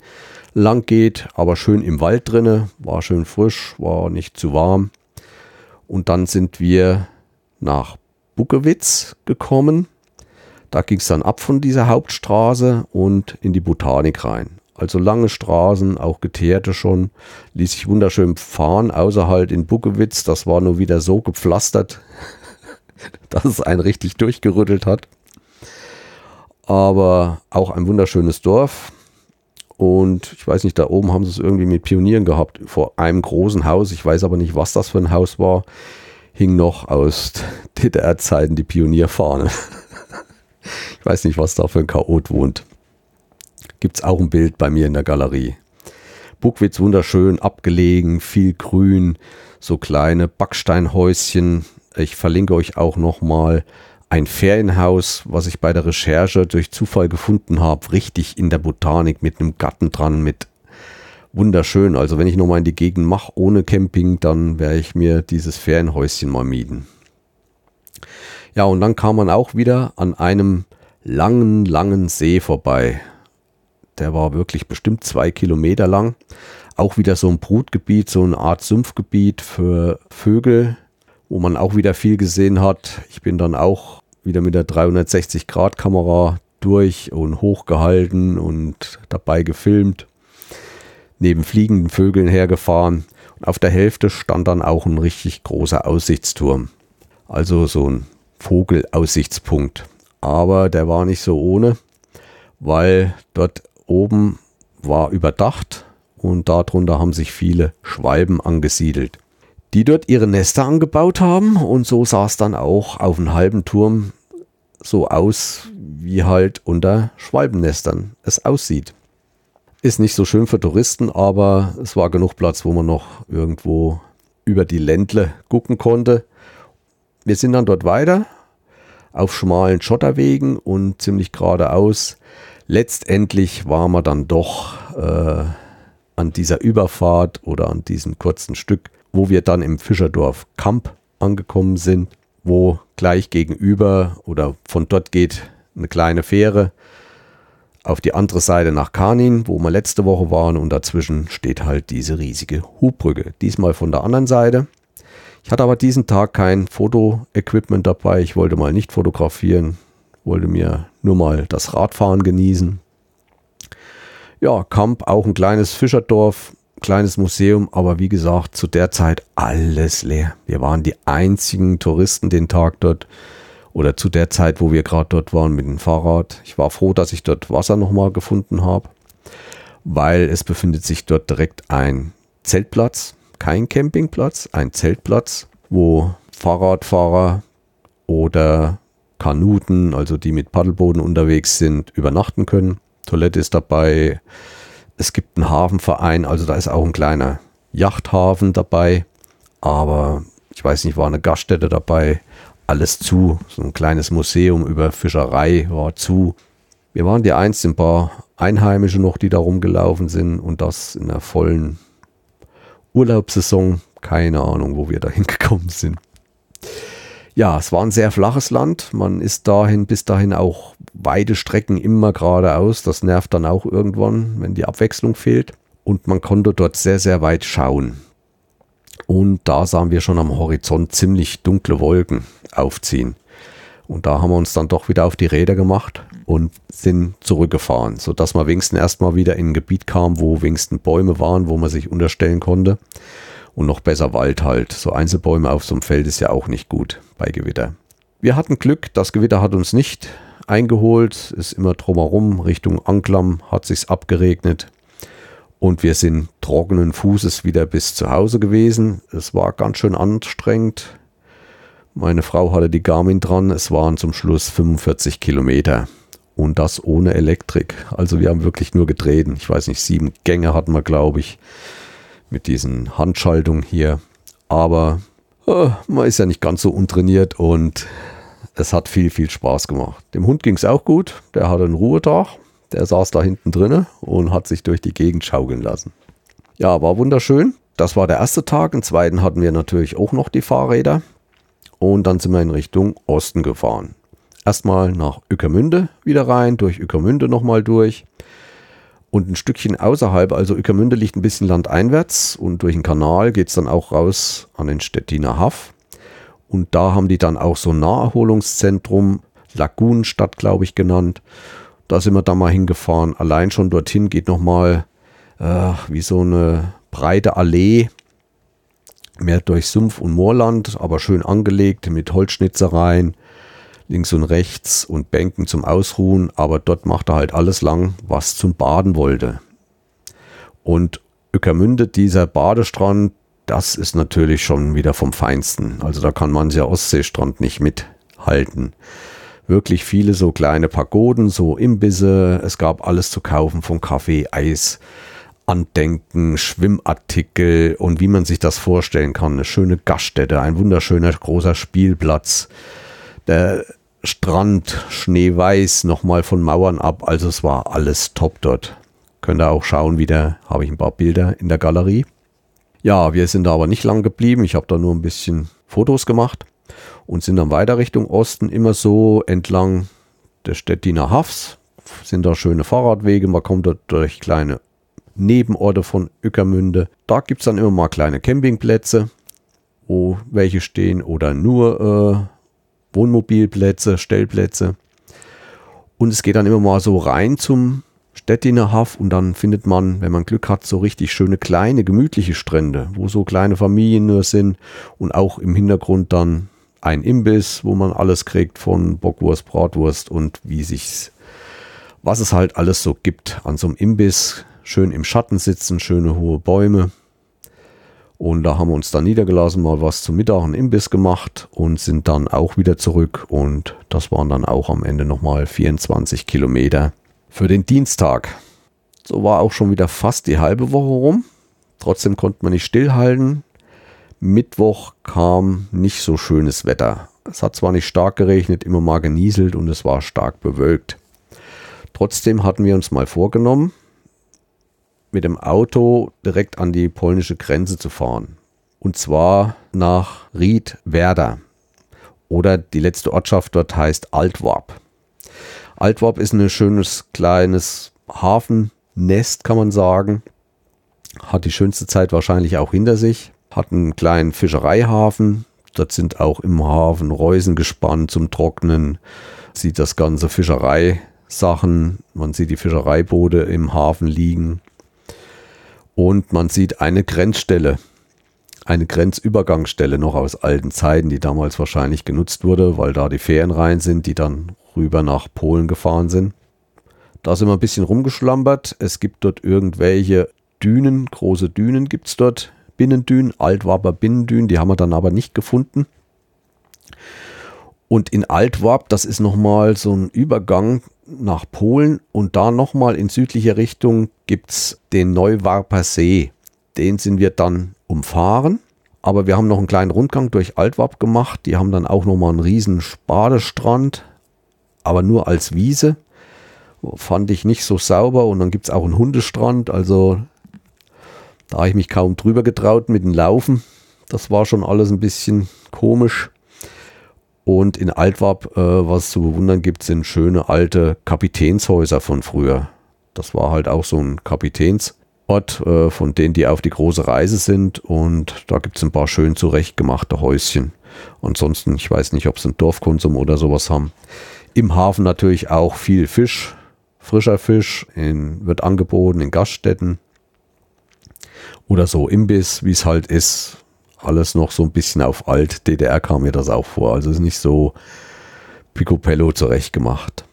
lang geht, aber schön im Wald drinne, war schön frisch, war nicht zu warm. Und dann sind wir nach Buckewitz gekommen. Da ging es dann ab von dieser Hauptstraße und in die Botanik rein. Also lange Straßen, auch geteerte schon, ließ sich wunderschön fahren, außer halt in Buckewitz, das war nur wieder so gepflastert, [LAUGHS] dass es einen richtig durchgerüttelt hat. Aber auch ein wunderschönes Dorf. Und ich weiß nicht, da oben haben sie es irgendwie mit Pionieren gehabt, vor einem großen Haus. Ich weiß aber nicht, was das für ein Haus war. Hing noch aus [LAUGHS] DDR-Zeiten die Pionierfahne. [LAUGHS] ich weiß nicht, was da für ein Chaot wohnt. Gibt es auch ein Bild bei mir in der Galerie. Buckwitz wunderschön, abgelegen, viel Grün, so kleine Backsteinhäuschen. Ich verlinke euch auch nochmal ein Ferienhaus, was ich bei der Recherche durch Zufall gefunden habe, richtig in der Botanik mit einem Garten dran, mit wunderschön. Also wenn ich nochmal in die Gegend mache ohne Camping, dann werde ich mir dieses Ferienhäuschen mal mieten. Ja, und dann kam man auch wieder an einem langen, langen See vorbei. Der war wirklich bestimmt zwei Kilometer lang. Auch wieder so ein Brutgebiet, so eine Art Sumpfgebiet für Vögel, wo man auch wieder viel gesehen hat. Ich bin dann auch wieder mit der 360-Grad-Kamera durch und hochgehalten und dabei gefilmt, neben fliegenden Vögeln hergefahren. Und auf der Hälfte stand dann auch ein richtig großer Aussichtsturm. Also so ein Vogelaussichtspunkt. Aber der war nicht so ohne, weil dort oben war überdacht und darunter haben sich viele Schwalben angesiedelt die dort ihre Nester angebaut haben und so sah es dann auch auf einem halben Turm so aus, wie halt unter Schwalbennestern es aussieht. Ist nicht so schön für Touristen, aber es war genug Platz, wo man noch irgendwo über die Ländle gucken konnte. Wir sind dann dort weiter auf schmalen Schotterwegen und ziemlich geradeaus. Letztendlich waren wir dann doch äh, an dieser Überfahrt oder an diesem kurzen Stück wo wir dann im Fischerdorf Kamp angekommen sind, wo gleich gegenüber oder von dort geht eine kleine Fähre auf die andere Seite nach Kanin, wo wir letzte Woche waren und dazwischen steht halt diese riesige Hubbrücke. Diesmal von der anderen Seite. Ich hatte aber diesen Tag kein Fotoequipment dabei. Ich wollte mal nicht fotografieren, wollte mir nur mal das Radfahren genießen. Ja, Kamp, auch ein kleines Fischerdorf, kleines Museum, aber wie gesagt, zu der Zeit alles leer. Wir waren die einzigen Touristen den Tag dort oder zu der Zeit, wo wir gerade dort waren mit dem Fahrrad. Ich war froh, dass ich dort Wasser nochmal gefunden habe, weil es befindet sich dort direkt ein Zeltplatz, kein Campingplatz, ein Zeltplatz, wo Fahrradfahrer oder Kanuten, also die mit Paddelboden unterwegs sind, übernachten können. Toilette ist dabei, es gibt einen Hafenverein, also da ist auch ein kleiner Yachthafen dabei. Aber ich weiß nicht, war eine Gaststätte dabei. Alles zu. So ein kleines Museum über Fischerei war zu. Wir waren die einzigen paar Einheimische noch, die da rumgelaufen sind und das in der vollen Urlaubssaison. Keine Ahnung, wo wir da [LAUGHS] hingekommen sind. Ja, es war ein sehr flaches Land. Man ist dahin, bis dahin auch weite Strecken immer geradeaus. Das nervt dann auch irgendwann, wenn die Abwechslung fehlt. Und man konnte dort sehr, sehr weit schauen. Und da sahen wir schon am Horizont ziemlich dunkle Wolken aufziehen. Und da haben wir uns dann doch wieder auf die Räder gemacht und sind zurückgefahren, sodass man wenigstens erstmal wieder in ein Gebiet kam, wo wenigstens Bäume waren, wo man sich unterstellen konnte und noch besser Wald halt. So Einzelbäume auf so einem Feld ist ja auch nicht gut bei Gewitter. Wir hatten Glück, das Gewitter hat uns nicht eingeholt, ist immer drumherum Richtung Anklam, hat sich's abgeregnet und wir sind trockenen Fußes wieder bis zu Hause gewesen. Es war ganz schön anstrengend. Meine Frau hatte die Garmin dran, es waren zum Schluss 45 Kilometer und das ohne Elektrik. Also wir haben wirklich nur getreten. Ich weiß nicht, sieben Gänge hatten wir, glaube ich mit diesen Handschaltungen hier. aber äh, man ist ja nicht ganz so untrainiert und es hat viel, viel Spaß gemacht. Dem Hund ging es auch gut, der hatte einen Ruhetag, der saß da hinten drinne und hat sich durch die Gegend schaukeln lassen. Ja, war wunderschön. Das war der erste Tag. Im zweiten hatten wir natürlich auch noch die Fahrräder. Und dann sind wir in Richtung Osten gefahren. Erstmal nach Ückermünde wieder rein, durch Ückermünde nochmal durch. Und ein Stückchen außerhalb, also Ückermünde liegt ein bisschen landeinwärts und durch den Kanal geht es dann auch raus an den Stettiner Haff. Und da haben die dann auch so ein Naherholungszentrum, Lagunenstadt, glaube ich, genannt. Da sind wir dann mal hingefahren. Allein schon dorthin geht nochmal äh, wie so eine breite Allee mehr durch Sumpf und Moorland, aber schön angelegt mit Holzschnitzereien links und rechts und Bänken zum Ausruhen, aber dort macht er halt alles lang, was zum Baden wollte. Und Öckermünde, dieser Badestrand, das ist natürlich schon wieder vom Feinsten. Also da kann man ja Ostseestrand nicht mithalten. Wirklich viele so kleine Pagoden, so Imbisse, es gab alles zu kaufen, von Kaffee, Eis, Andenken, Schwimmartikel und wie man sich das vorstellen kann. Eine schöne Gaststätte, ein wunderschöner großer Spielplatz. Der Strand, schneeweiß, nochmal von Mauern ab. Also es war alles top dort. Könnt ihr auch schauen, wieder habe ich ein paar Bilder in der Galerie. Ja, wir sind da aber nicht lang geblieben. Ich habe da nur ein bisschen Fotos gemacht und sind dann weiter Richtung Osten, immer so entlang des Stettiner Hafs. Sind da schöne Fahrradwege, man kommt dort durch kleine Nebenorte von Ückermünde. Da gibt es dann immer mal kleine Campingplätze, wo welche stehen oder nur äh, Wohnmobilplätze, Stellplätze. Und es geht dann immer mal so rein zum Stettiner Haff und dann findet man, wenn man Glück hat, so richtig schöne kleine, gemütliche Strände, wo so kleine Familien nur sind und auch im Hintergrund dann ein Imbiss, wo man alles kriegt von Bockwurst, Bratwurst und wie sich's, was es halt alles so gibt an so einem Imbiss schön im Schatten sitzen, schöne hohe Bäume. Und da haben wir uns dann niedergelassen, mal was zum Mittag, einen Imbiss gemacht und sind dann auch wieder zurück. Und das waren dann auch am Ende nochmal 24 Kilometer für den Dienstag. So war auch schon wieder fast die halbe Woche rum. Trotzdem konnte man nicht stillhalten. Mittwoch kam nicht so schönes Wetter. Es hat zwar nicht stark geregnet, immer mal genieselt und es war stark bewölkt. Trotzdem hatten wir uns mal vorgenommen, mit dem Auto direkt an die polnische Grenze zu fahren. Und zwar nach Riedwerder. Oder die letzte Ortschaft dort heißt Altwarp. Altwarp ist ein schönes kleines Hafennest, kann man sagen. Hat die schönste Zeit wahrscheinlich auch hinter sich. Hat einen kleinen Fischereihafen. Dort sind auch im Hafen Reusen gespannt zum Trocknen. Sieht das ganze Fischereisachen. Man sieht die Fischereiboote im Hafen liegen. Und man sieht eine Grenzstelle, eine Grenzübergangsstelle noch aus alten Zeiten, die damals wahrscheinlich genutzt wurde, weil da die Fähren rein sind, die dann rüber nach Polen gefahren sind. Da sind wir ein bisschen rumgeschlampert. Es gibt dort irgendwelche Dünen, große Dünen gibt es dort, Binnendünen, Altwarper Binnendünen, die haben wir dann aber nicht gefunden. Und in Altwarp, das ist nochmal so ein Übergang nach Polen und da nochmal in südlicher Richtung gibt es den Neuwarper See. Den sind wir dann umfahren. Aber wir haben noch einen kleinen Rundgang durch Altwarp gemacht. Die haben dann auch nochmal einen riesen Spadestrand, aber nur als Wiese. Fand ich nicht so sauber. Und dann gibt es auch einen Hundestrand. Also da habe ich mich kaum drüber getraut mit dem Laufen. Das war schon alles ein bisschen komisch. Und in Altwarp, äh, was es zu bewundern gibt, sind schöne alte Kapitänshäuser von früher. Das war halt auch so ein Kapitänsort, äh, von denen die auf die große Reise sind. Und da gibt es ein paar schön zurechtgemachte Häuschen. Ansonsten, ich weiß nicht, ob sie einen Dorfkonsum oder sowas haben. Im Hafen natürlich auch viel Fisch, frischer Fisch, in, wird angeboten in Gaststätten. Oder so Imbiss, wie es halt ist alles noch so ein bisschen auf alt. DDR kam mir das auch vor. Also ist nicht so picopello zurecht gemacht.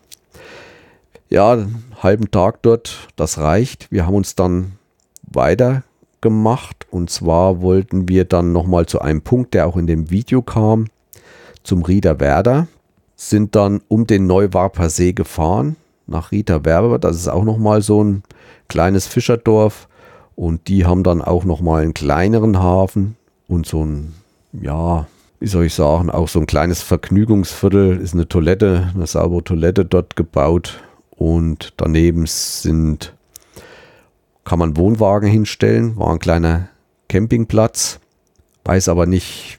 Ja, einen halben Tag dort, das reicht. Wir haben uns dann weiter gemacht und zwar wollten wir dann nochmal zu einem Punkt, der auch in dem Video kam, zum Riederwerder, sind dann um den Neuwarper See gefahren, nach Riederwerder, das ist auch nochmal so ein kleines Fischerdorf und die haben dann auch nochmal einen kleineren Hafen, und so ein, ja, wie soll ich sagen, auch so ein kleines Vergnügungsviertel, ist eine Toilette, eine saubere Toilette dort gebaut. Und daneben sind, kann man Wohnwagen hinstellen, war ein kleiner Campingplatz, weiß aber nicht,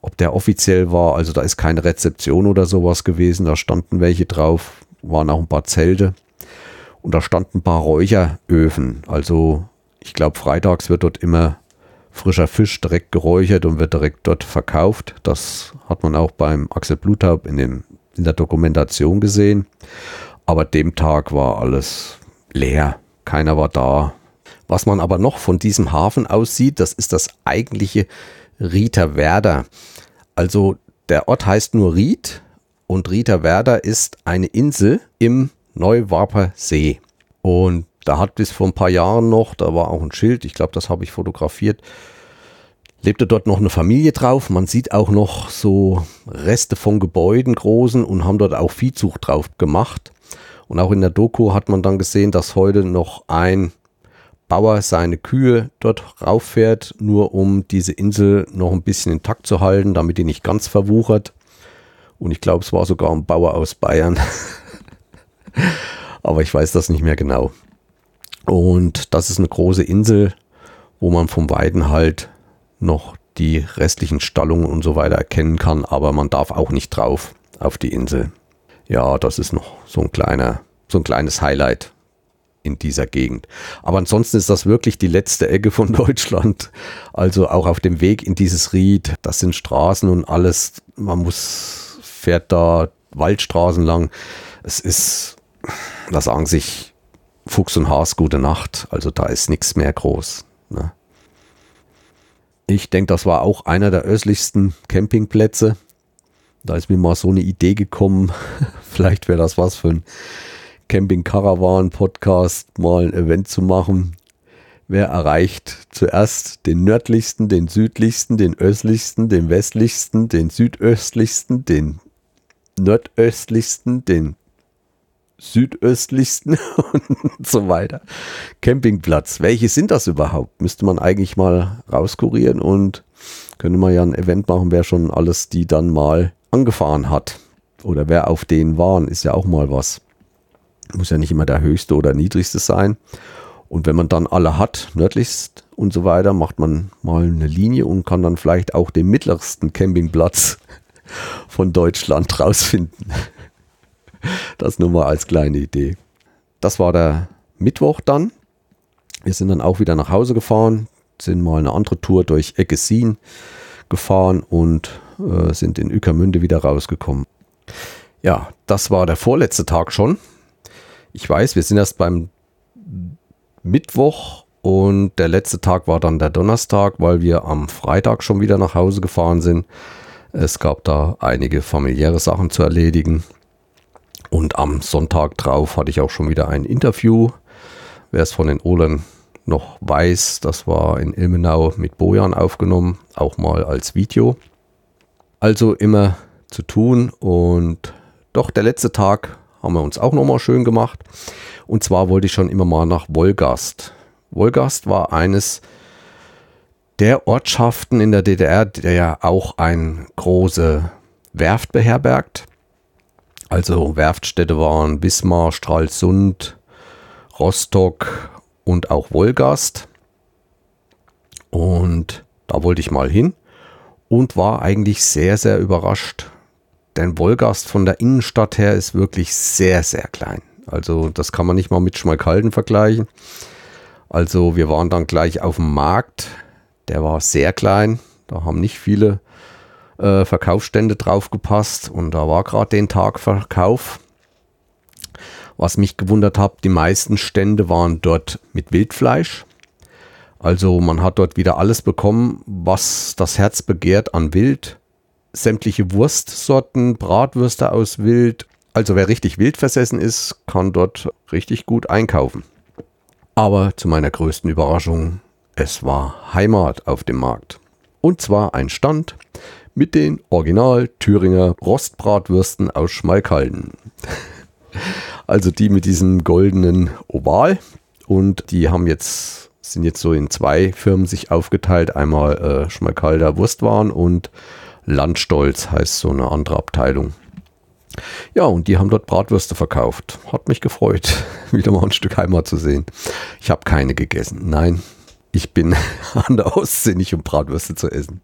ob der offiziell war, also da ist keine Rezeption oder sowas gewesen, da standen welche drauf, waren auch ein paar Zelte. Und da standen ein paar Räucheröfen, also ich glaube freitags wird dort immer frischer Fisch direkt geräuchert und wird direkt dort verkauft. Das hat man auch beim Axel Blutaub in, dem, in der Dokumentation gesehen. Aber dem Tag war alles leer. Keiner war da. Was man aber noch von diesem Hafen aussieht, das ist das eigentliche Rieterwerder. Also der Ort heißt nur Ried und Rieterwerder ist eine Insel im Neuwarper See. Und da hat bis vor ein paar Jahren noch, da war auch ein Schild, ich glaube, das habe ich fotografiert, lebte dort noch eine Familie drauf. Man sieht auch noch so Reste von Gebäuden großen und haben dort auch Viehzucht drauf gemacht. Und auch in der Doku hat man dann gesehen, dass heute noch ein Bauer seine Kühe dort rauffährt, nur um diese Insel noch ein bisschen intakt zu halten, damit die nicht ganz verwuchert. Und ich glaube, es war sogar ein Bauer aus Bayern. [LAUGHS] Aber ich weiß das nicht mehr genau. Und das ist eine große Insel, wo man vom Weiden halt noch die restlichen Stallungen und so weiter erkennen kann, aber man darf auch nicht drauf auf die Insel. Ja, das ist noch so ein kleiner, so ein kleines Highlight in dieser Gegend. Aber ansonsten ist das wirklich die letzte Ecke von [LAUGHS] Deutschland. Also auch auf dem Weg in dieses Ried, das sind Straßen und alles. Man muss, fährt da Waldstraßen lang. Es ist, da sagen sich Fuchs und Haas gute Nacht. Also da ist nichts mehr groß. Ne? Ich denke, das war auch einer der östlichsten Campingplätze. Da ist mir mal so eine Idee gekommen. [LAUGHS] Vielleicht wäre das was für ein Camping Caravan Podcast, mal ein Event zu machen. Wer erreicht zuerst den nördlichsten, den südlichsten, den östlichsten, den westlichsten, den südöstlichsten, den nordöstlichsten, den südöstlichsten [LAUGHS] und so weiter. Campingplatz. Welche sind das überhaupt? Müsste man eigentlich mal rauskurieren und könnte man ja ein Event machen, wer schon alles die dann mal angefahren hat. Oder wer auf denen waren, ist ja auch mal was. Muss ja nicht immer der höchste oder niedrigste sein. Und wenn man dann alle hat, nördlichst und so weiter, macht man mal eine Linie und kann dann vielleicht auch den mittlersten Campingplatz [LAUGHS] von Deutschland rausfinden. Das nur mal als kleine Idee. Das war der Mittwoch dann. Wir sind dann auch wieder nach Hause gefahren, sind mal eine andere Tour durch Eggesin gefahren und äh, sind in Ückermünde wieder rausgekommen. Ja, das war der vorletzte Tag schon. Ich weiß, wir sind erst beim Mittwoch und der letzte Tag war dann der Donnerstag, weil wir am Freitag schon wieder nach Hause gefahren sind. Es gab da einige familiäre Sachen zu erledigen. Und am Sonntag drauf hatte ich auch schon wieder ein Interview. Wer es von den Ohlen noch weiß, das war in Ilmenau mit Bojan aufgenommen, auch mal als Video. Also immer zu tun und doch der letzte Tag haben wir uns auch nochmal schön gemacht. Und zwar wollte ich schon immer mal nach Wolgast. Wolgast war eines der Ortschaften in der DDR, der ja auch eine große Werft beherbergt. Also Werftstädte waren Wismar, Stralsund, Rostock und auch Wolgast. Und da wollte ich mal hin und war eigentlich sehr, sehr überrascht. Denn Wolgast von der Innenstadt her ist wirklich sehr, sehr klein. Also das kann man nicht mal mit Schmalkalden vergleichen. Also wir waren dann gleich auf dem Markt. Der war sehr klein. Da haben nicht viele äh, Verkaufsstände drauf gepasst und da war gerade den Tag Verkauf. Was mich gewundert hat, die meisten Stände waren dort mit Wildfleisch. Also man hat dort wieder alles bekommen, was das Herz begehrt an Wild. Sämtliche Wurstsorten, Bratwürste aus Wild. Also wer richtig wild versessen ist, kann dort richtig gut einkaufen. Aber zu meiner größten Überraschung, es war Heimat auf dem Markt. Und zwar ein Stand mit den Original Thüringer Rostbratwürsten aus Schmalkalden. [LAUGHS] also die mit diesem goldenen Oval und die haben jetzt sind jetzt so in zwei Firmen sich aufgeteilt. Einmal äh, Schmalkalder Wurstwaren und Landstolz heißt so eine andere Abteilung. Ja, und die haben dort Bratwürste verkauft. Hat mich gefreut, [LAUGHS] wieder mal ein Stück Heimat zu sehen. Ich habe keine gegessen. Nein, ich bin [LAUGHS] an der Ostsee nicht, um Bratwürste zu essen.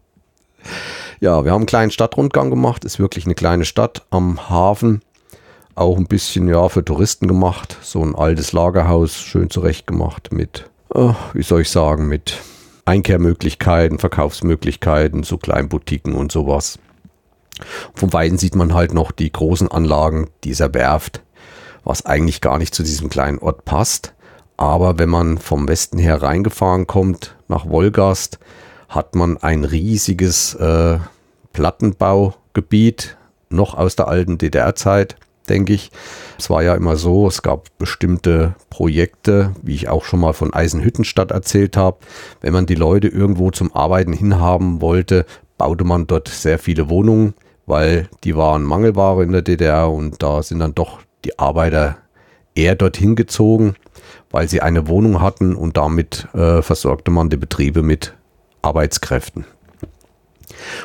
Ja, wir haben einen kleinen Stadtrundgang gemacht. Ist wirklich eine kleine Stadt am Hafen. Auch ein bisschen ja für Touristen gemacht. So ein altes Lagerhaus, schön zurecht gemacht mit, äh, wie soll ich sagen, mit Einkehrmöglichkeiten, Verkaufsmöglichkeiten, so Kleinboutiquen und sowas. Vom Weiten sieht man halt noch die großen Anlagen dieser Werft, was eigentlich gar nicht zu diesem kleinen Ort passt. Aber wenn man vom Westen her reingefahren kommt nach Wolgast, hat man ein riesiges äh, Plattenbaugebiet, noch aus der alten DDR-Zeit, denke ich. Es war ja immer so, es gab bestimmte Projekte, wie ich auch schon mal von Eisenhüttenstadt erzählt habe. Wenn man die Leute irgendwo zum Arbeiten hinhaben wollte, baute man dort sehr viele Wohnungen, weil die waren Mangelware in der DDR und da sind dann doch die Arbeiter eher dorthin gezogen, weil sie eine Wohnung hatten und damit äh, versorgte man die Betriebe mit Arbeitskräften.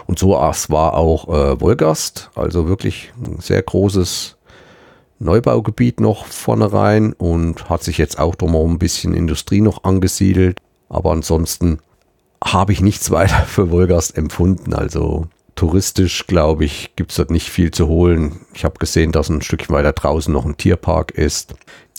Und so war auch äh, Wolgast, also wirklich ein sehr großes Neubaugebiet noch vorne rein und hat sich jetzt auch drumherum ein bisschen Industrie noch angesiedelt. Aber ansonsten habe ich nichts [LAUGHS] weiter für Wolgast empfunden. Also touristisch, glaube ich, gibt es dort nicht viel zu holen. Ich habe gesehen, dass ein Stückchen weiter draußen noch ein Tierpark ist.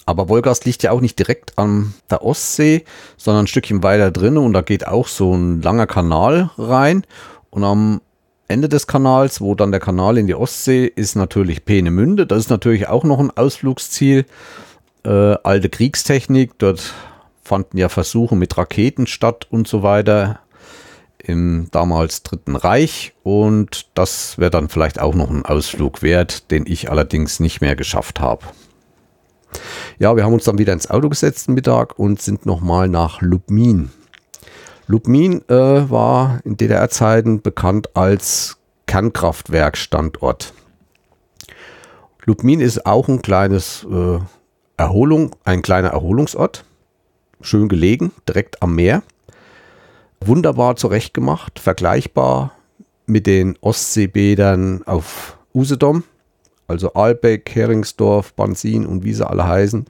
Aber Wolgast liegt ja auch nicht direkt an der Ostsee, sondern ein Stückchen weiter drin und da geht auch so ein langer Kanal rein. Und am Ende des Kanals, wo dann der Kanal in die Ostsee ist, natürlich Peenemünde. Das ist natürlich auch noch ein Ausflugsziel. Äh, alte Kriegstechnik, dort fanden ja Versuche mit Raketen statt und so weiter im damals Dritten Reich. Und das wäre dann vielleicht auch noch ein Ausflug wert, den ich allerdings nicht mehr geschafft habe. Ja, wir haben uns dann wieder ins Auto gesetzt Mittag und sind nochmal nach Lubmin. Lubmin äh, war in DDR-Zeiten bekannt als Kernkraftwerkstandort. Lubmin ist auch ein kleines äh, Erholung, ein kleiner Erholungsort, schön gelegen, direkt am Meer, wunderbar zurechtgemacht, vergleichbar mit den Ostseebädern auf Usedom, also Albeck, Heringsdorf, Bansin und wie sie alle heißen.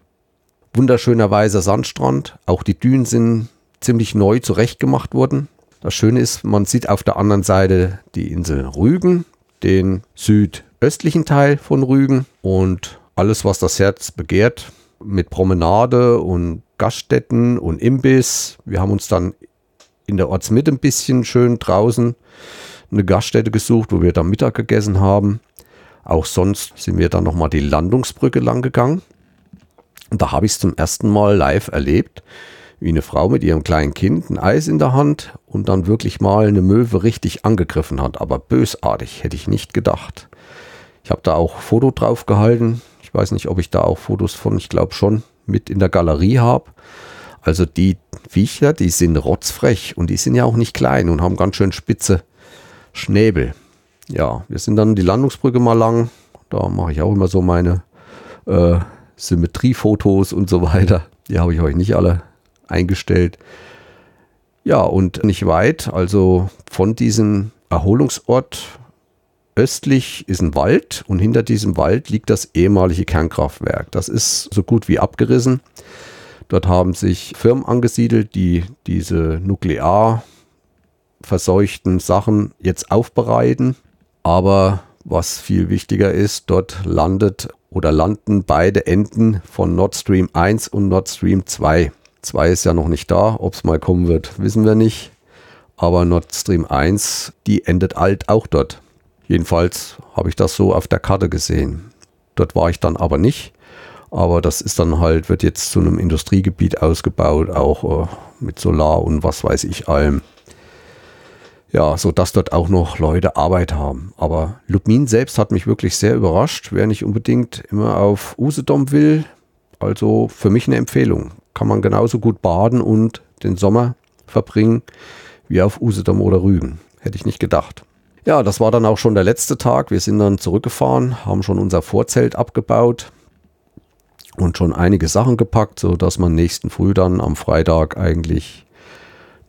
Wunderschöner weißer Sandstrand, auch die Dünen sind ziemlich neu zurechtgemacht wurden. Das Schöne ist, man sieht auf der anderen Seite die Insel Rügen, den südöstlichen Teil von Rügen und alles, was das Herz begehrt, mit Promenade und Gaststätten und Imbiss. Wir haben uns dann in der Ortsmitte ein bisschen schön draußen eine Gaststätte gesucht, wo wir dann Mittag gegessen haben. Auch sonst sind wir dann nochmal die Landungsbrücke lang gegangen. Und da habe ich es zum ersten Mal live erlebt, wie eine Frau mit ihrem kleinen Kind ein Eis in der Hand und dann wirklich mal eine Möwe richtig angegriffen hat. Aber bösartig, hätte ich nicht gedacht. Ich habe da auch Foto drauf gehalten. Ich weiß nicht, ob ich da auch Fotos von, ich glaube schon, mit in der Galerie habe. Also die Viecher, die sind rotzfrech und die sind ja auch nicht klein und haben ganz schön spitze Schnäbel. Ja, wir sind dann die Landungsbrücke mal lang. Da mache ich auch immer so meine äh, Symmetriefotos und so weiter. Die habe ich euch nicht alle eingestellt. Ja, und nicht weit, also von diesem Erholungsort östlich ist ein Wald und hinter diesem Wald liegt das ehemalige Kernkraftwerk. Das ist so gut wie abgerissen. Dort haben sich Firmen angesiedelt, die diese nuklear verseuchten Sachen jetzt aufbereiten. Aber was viel wichtiger ist, dort landet oder landen beide Enden von Nord Stream 1 und Nord Stream 2. 2 ist ja noch nicht da. Ob es mal kommen wird, wissen wir nicht. Aber Nord Stream 1, die endet alt auch dort. Jedenfalls habe ich das so auf der Karte gesehen. Dort war ich dann aber nicht. Aber das ist dann halt, wird jetzt zu einem Industriegebiet ausgebaut, auch äh, mit Solar und was weiß ich allem. Ja, so dass dort auch noch Leute Arbeit haben. Aber Lubmin selbst hat mich wirklich sehr überrascht. Wer nicht unbedingt immer auf Usedom will, also für mich eine Empfehlung kann man genauso gut baden und den Sommer verbringen wie auf Usedom oder Rügen. Hätte ich nicht gedacht. Ja, das war dann auch schon der letzte Tag. Wir sind dann zurückgefahren, haben schon unser Vorzelt abgebaut und schon einige Sachen gepackt, so dass man nächsten Früh dann am Freitag eigentlich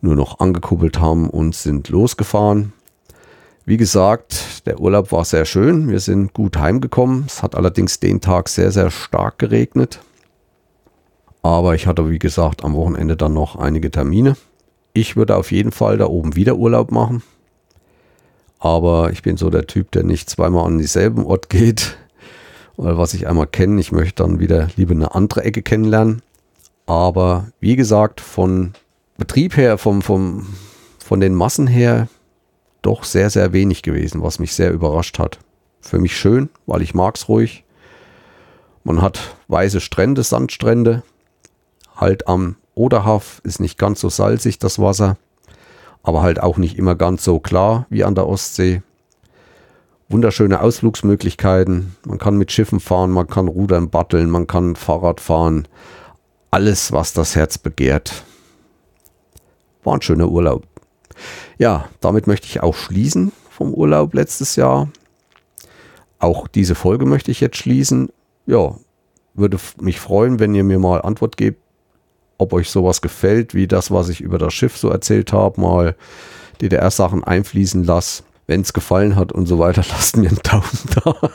nur noch angekuppelt haben und sind losgefahren. Wie gesagt, der Urlaub war sehr schön. Wir sind gut heimgekommen. Es hat allerdings den Tag sehr, sehr stark geregnet. Aber ich hatte, wie gesagt, am Wochenende dann noch einige Termine. Ich würde auf jeden Fall da oben wieder Urlaub machen. Aber ich bin so der Typ, der nicht zweimal an dieselben Ort geht. Weil was ich einmal kenne, ich möchte dann wieder lieber eine andere Ecke kennenlernen. Aber wie gesagt, von Betrieb her, vom, vom, von den Massen her, doch sehr, sehr wenig gewesen, was mich sehr überrascht hat. Für mich schön, weil ich mag es ruhig. Man hat weiße Strände, Sandstrände. Halt am Oderhaf ist nicht ganz so salzig das Wasser, aber halt auch nicht immer ganz so klar wie an der Ostsee. Wunderschöne Ausflugsmöglichkeiten. Man kann mit Schiffen fahren, man kann rudern, batteln, man kann Fahrrad fahren. Alles, was das Herz begehrt. War ein schöner Urlaub. Ja, damit möchte ich auch schließen vom Urlaub letztes Jahr. Auch diese Folge möchte ich jetzt schließen. Ja, würde mich freuen, wenn ihr mir mal Antwort gebt, ob euch sowas gefällt, wie das, was ich über das Schiff so erzählt habe, mal DDR-Sachen einfließen lasse. Wenn es gefallen hat und so weiter, [LAUGHS] lasst mir einen Daumen da. [LAUGHS]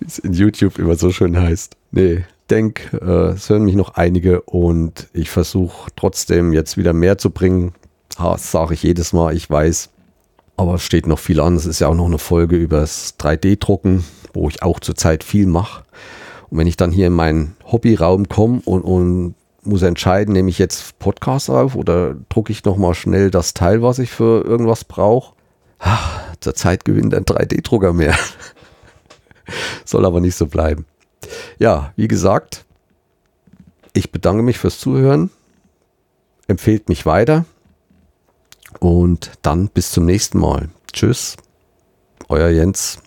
wie es in YouTube immer so schön heißt. Nee, denke, äh, es hören mich noch einige und ich versuche trotzdem jetzt wieder mehr zu bringen. Das sage ich jedes Mal, ich weiß. Aber es steht noch viel an. Es ist ja auch noch eine Folge über das 3D-Drucken, wo ich auch zurzeit viel mache. Und wenn ich dann hier in meinen Hobbyraum komme und, und muss entscheiden, nehme ich jetzt Podcast auf oder drucke ich nochmal schnell das Teil, was ich für irgendwas brauche. Zurzeit gewinnt ein 3D-Drucker mehr. [LAUGHS] Soll aber nicht so bleiben. Ja, wie gesagt, ich bedanke mich fürs Zuhören. Empfehlt mich weiter. Und dann bis zum nächsten Mal. Tschüss, euer Jens.